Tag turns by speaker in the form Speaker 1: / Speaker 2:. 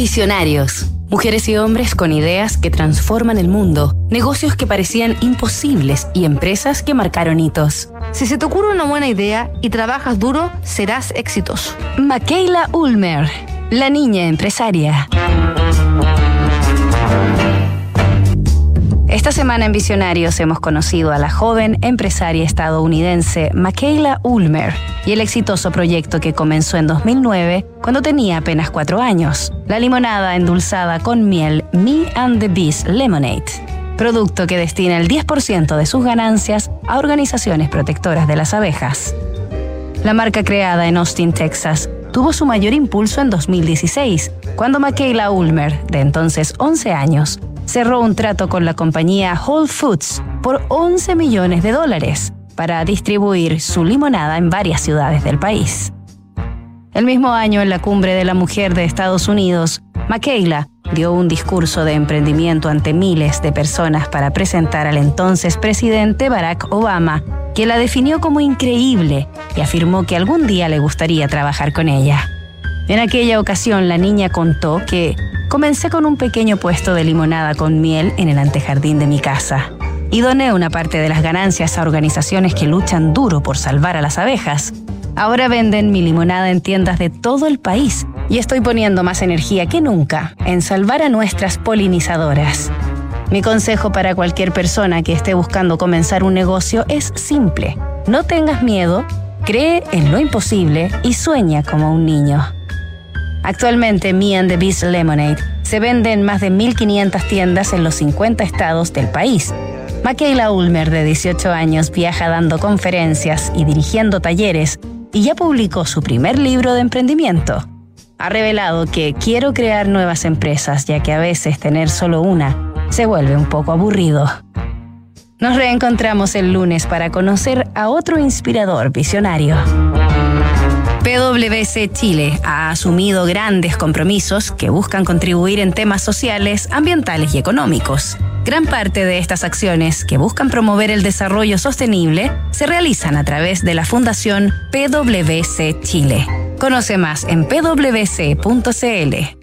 Speaker 1: Visionarios. Mujeres y hombres con ideas que transforman el mundo, negocios que parecían imposibles y empresas que marcaron hitos.
Speaker 2: Si se te ocurre una buena idea y trabajas duro, serás exitoso.
Speaker 1: Makeila Ulmer, la niña empresaria. Esta semana en Visionarios hemos conocido a la joven empresaria estadounidense Michaela Ulmer y el exitoso proyecto que comenzó en 2009 cuando tenía apenas cuatro años, la limonada endulzada con miel Me and the Bees Lemonade, producto que destina el 10% de sus ganancias a organizaciones protectoras de las abejas. La marca creada en Austin, Texas, tuvo su mayor impulso en 2016, cuando Michaela Ulmer, de entonces 11 años, cerró un trato con la compañía Whole Foods por 11 millones de dólares para distribuir su limonada en varias ciudades del país. El mismo año, en la cumbre de la mujer de Estados Unidos, Michaela dio un discurso de emprendimiento ante miles de personas para presentar al entonces presidente Barack Obama, que la definió como increíble y afirmó que algún día le gustaría trabajar con ella. En aquella ocasión, la niña contó que Comencé con un pequeño puesto de limonada con miel en el antejardín de mi casa y doné una parte de las ganancias a organizaciones que luchan duro por salvar a las abejas. Ahora venden mi limonada en tiendas de todo el país y estoy poniendo más energía que nunca en salvar a nuestras polinizadoras. Mi consejo para cualquier persona que esté buscando comenzar un negocio es simple. No tengas miedo, cree en lo imposible y sueña como un niño. Actualmente, Me and the Beast Lemonade se vende en más de 1.500 tiendas en los 50 estados del país. Michaela Ulmer, de 18 años, viaja dando conferencias y dirigiendo talleres y ya publicó su primer libro de emprendimiento. Ha revelado que quiero crear nuevas empresas, ya que a veces tener solo una se vuelve un poco aburrido. Nos reencontramos el lunes para conocer a otro inspirador visionario. PwC Chile ha asumido grandes compromisos que buscan contribuir en temas sociales, ambientales y económicos. Gran parte de estas acciones que buscan promover el desarrollo sostenible se realizan a través de la Fundación PwC Chile. Conoce más en pwc.cl.